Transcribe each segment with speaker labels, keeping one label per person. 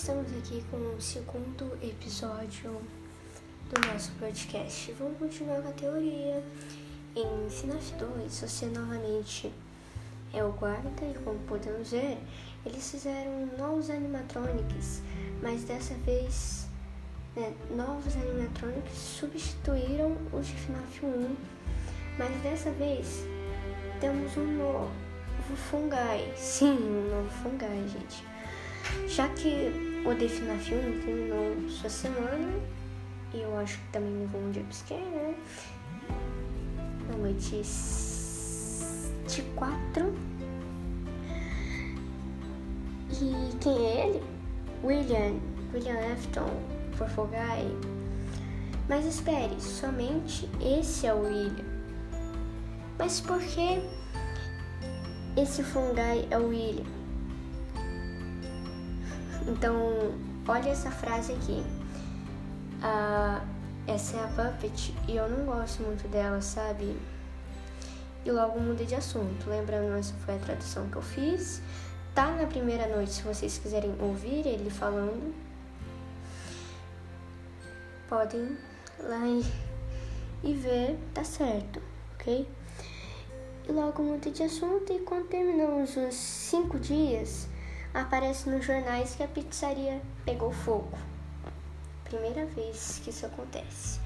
Speaker 1: estamos aqui com o segundo episódio do nosso podcast. Vamos continuar com a teoria. Em FNAF 2, você novamente é o guarda e como podemos ver, eles fizeram novos animatronics, mas dessa vez né, novos animatronics substituíram os de FNAF 1, mas dessa vez temos um novo fungai. Sim, um novo fungai, gente. Já que o FNAF 1 terminou sua semana, e eu acho que também levou um jumpscare, né? Na noite de 4. E quem é ele? William, William Afton, por Fogai. Mas espere, somente esse é o William. Mas por que esse fungai é o William? Então, olha essa frase aqui. Essa é a Puppet e eu não gosto muito dela, sabe? E logo mudei de assunto. Lembrando, essa foi a tradução que eu fiz. Tá na primeira noite, se vocês quiserem ouvir ele falando. Podem lá e, e ver, tá certo, ok? E logo mudei de assunto e quando terminamos os cinco dias, aparece nos jornais que a pizzaria pegou fogo. Primeira vez que isso acontece.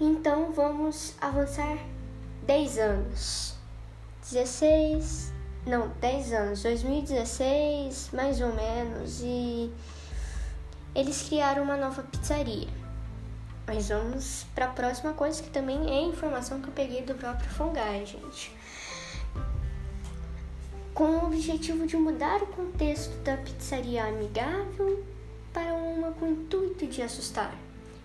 Speaker 1: Então vamos avançar 10 anos. 16, não, 10 anos, 2016, mais ou menos, e eles criaram uma nova pizzaria. Mas vamos para a próxima coisa que também é informação que eu peguei do próprio Fungai, gente com o objetivo de mudar o contexto da pizzaria amigável para uma com o intuito de assustar.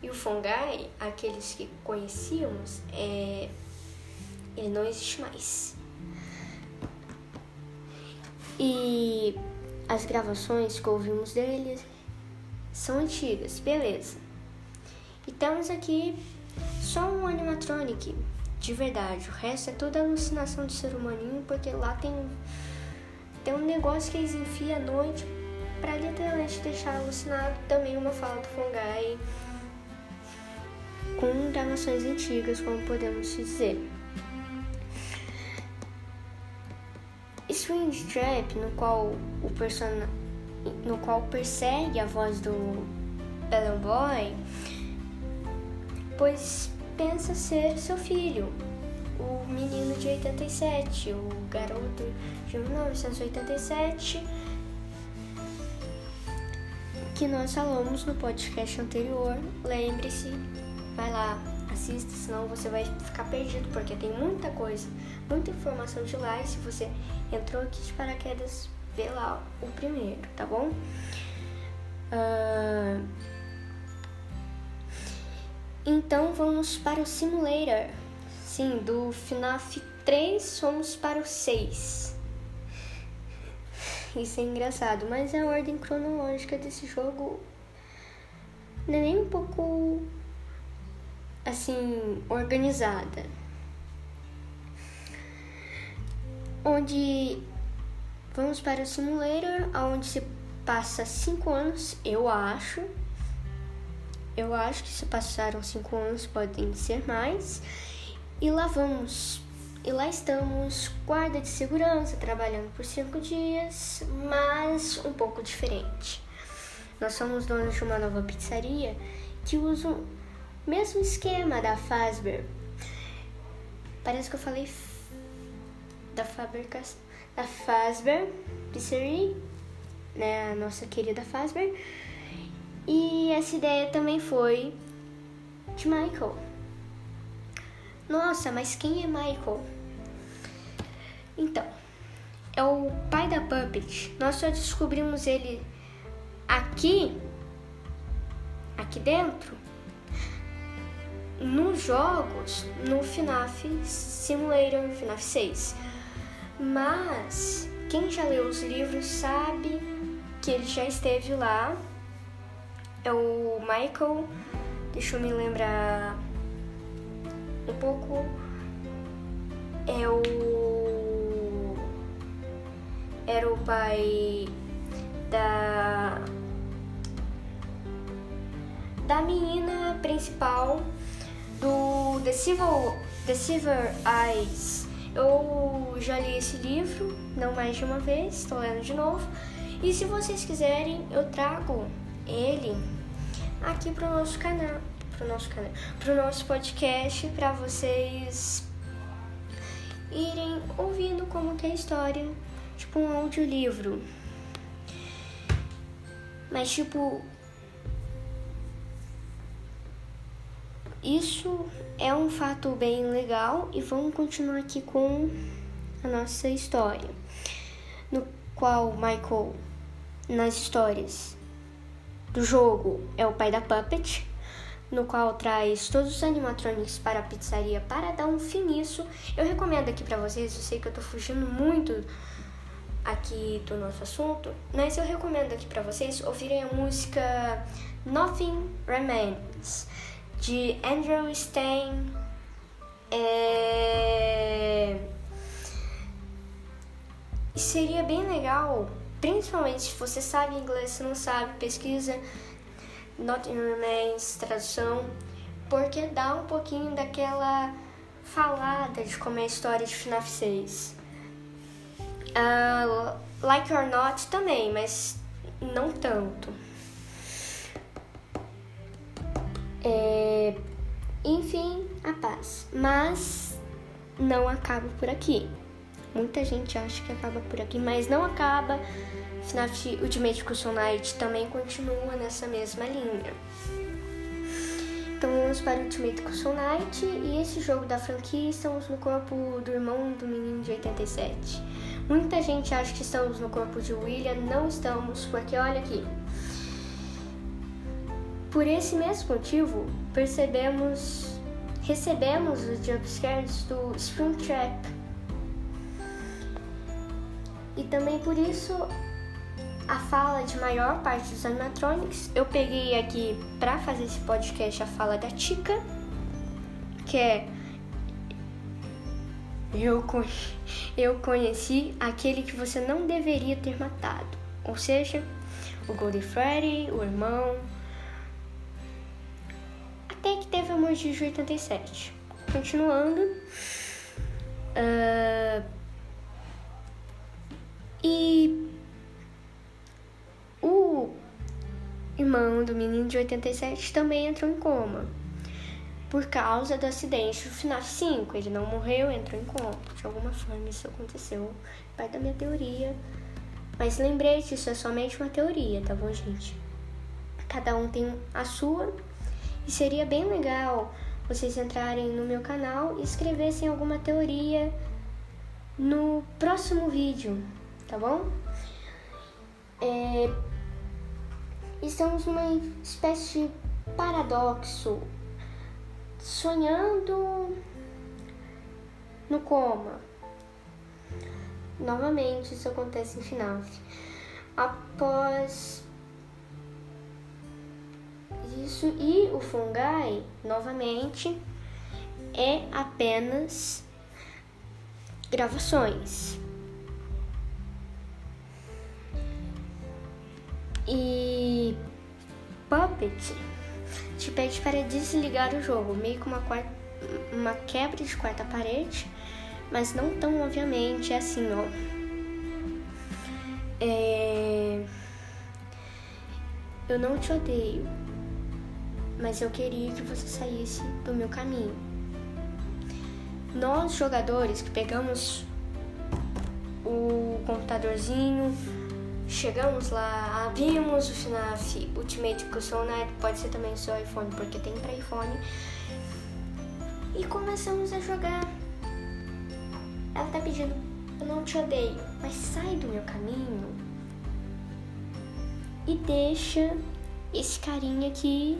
Speaker 1: E o Fungai, aqueles que conhecíamos, é... ele não existe mais. E as gravações que ouvimos dele são antigas, beleza. E temos aqui só um animatronic de verdade. O resto é toda alucinação de ser humaninho, porque lá tem tem um negócio que eles enfiam à noite para literalmente deixar alucinado. Também uma fala do Fungai com gravações antigas, como podemos dizer. Strange Trap, no qual o person... no qual persegue a voz do Bellon Boy, pois pensa ser seu filho, o menino de 87, o garoto de 1987, que nós falamos no podcast anterior. Lembre-se, vai lá, assista, senão você vai ficar perdido, porque tem muita coisa, muita informação de lá. E se você entrou aqui de paraquedas, vê lá o primeiro, tá bom? Uh... Então vamos para o simulator. Sim, do FNAF 3 fomos para o 6. Isso é engraçado, mas a ordem cronológica desse jogo não é nem um pouco assim organizada. Onde vamos para o simulator, onde se passa 5 anos, eu acho. Eu acho que se passaram 5 anos, podem ser mais. E lá vamos. E lá estamos, guarda de segurança, trabalhando por cinco dias, mas um pouco diferente. Nós somos donos de uma nova pizzaria que usa o mesmo esquema da Fazbear. Parece que eu falei da fabricação da Fazbear Pizzeria, né, a nossa querida Fazbear. E essa ideia também foi de Michael. Nossa, mas quem é Michael? Então, é o pai da Puppet. Nós só descobrimos ele aqui, aqui dentro, nos jogos, no FNAF Simulator, FNAF 6. Mas quem já leu os livros sabe que ele já esteve lá. É o Michael, deixa eu me lembrar um pouco o era o pai da da menina principal do The Civil The Silver Eyes. Eu já li esse livro, não mais de uma vez, estou lendo de novo. E se vocês quiserem, eu trago ele aqui para o nosso canal, para o nosso canal, para o nosso podcast, para vocês irem ouvindo como que é a história, tipo um audiolivro. Mas tipo isso é um fato bem legal e vamos continuar aqui com a nossa história, no qual Michael nas histórias do jogo é o pai da Puppet, no qual traz todos os animatronics para a pizzaria para dar um fim nisso. Eu recomendo aqui para vocês, eu sei que eu tô fugindo muito aqui do nosso assunto, mas eu recomendo aqui para vocês ouvirem a música Nothing Remains de Andrew Stein. É... Seria bem legal Principalmente se você sabe inglês, se não sabe, pesquisa Nothing Remains, tradução, porque dá um pouquinho daquela falada de como é a história de FNAF 6. Uh, like or Not também, mas não tanto. É, enfim, a paz. Mas não acaba por aqui. Muita gente acha que acaba por aqui, mas não acaba. FNAF Ultimate Custom Night também continua nessa mesma linha. Então vamos para Ultimate Custom Night e esse jogo da franquia estamos no corpo do irmão do menino de 87. Muita gente acha que estamos no corpo de William, não estamos, porque olha aqui. Por esse mesmo motivo, percebemos, recebemos os jumpscares do Springtrap também por isso a fala de maior parte dos animatronics. Eu peguei aqui para fazer esse podcast a fala da Tika, que é eu, eu conheci aquele que você não deveria ter matado. Ou seja, o Golden Freddy, o irmão. Até que teve a morte de 87. Continuando. Irmão do menino de 87 também entrou em coma por causa do acidente do FNAF 5. Ele não morreu, entrou em coma. De alguma forma isso aconteceu. Parte da minha teoria. Mas lembrei que isso é somente uma teoria, tá bom, gente? Cada um tem a sua. E seria bem legal vocês entrarem no meu canal e escrevessem alguma teoria no próximo vídeo tá bom? É, estamos numa espécie de paradoxo, sonhando no coma. Novamente, isso acontece em FNAF. Após isso, e o fungai, novamente, é apenas gravações. E Puppet te pede para desligar o jogo, meio que uma, uma quebra de quarta parede, mas não tão obviamente, é assim, ó. É... Eu não te odeio, mas eu queria que você saísse do meu caminho. Nós, jogadores que pegamos o computadorzinho, Chegamos lá, abrimos o FNAF Ultimate Custom Night, pode ser também seu iPhone, porque tem para iPhone. E começamos a jogar. Ela tá pedindo, eu não te odeio, mas sai do meu caminho e deixa esse carinha aqui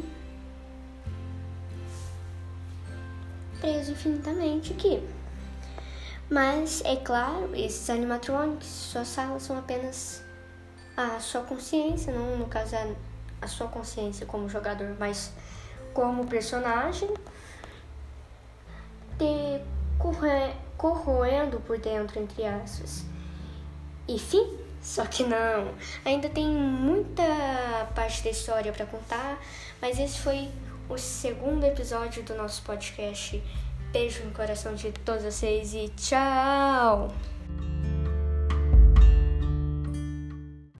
Speaker 1: preso infinitamente aqui. Mas, é claro, esses animatronics, salas são apenas a sua consciência, não no caso é a sua consciência como jogador, mas como personagem, te corroendo por dentro, entre aspas. E fim, Só que não, ainda tem muita parte da história para contar, mas esse foi o segundo episódio do nosso podcast. Beijo no coração de todos vocês e tchau!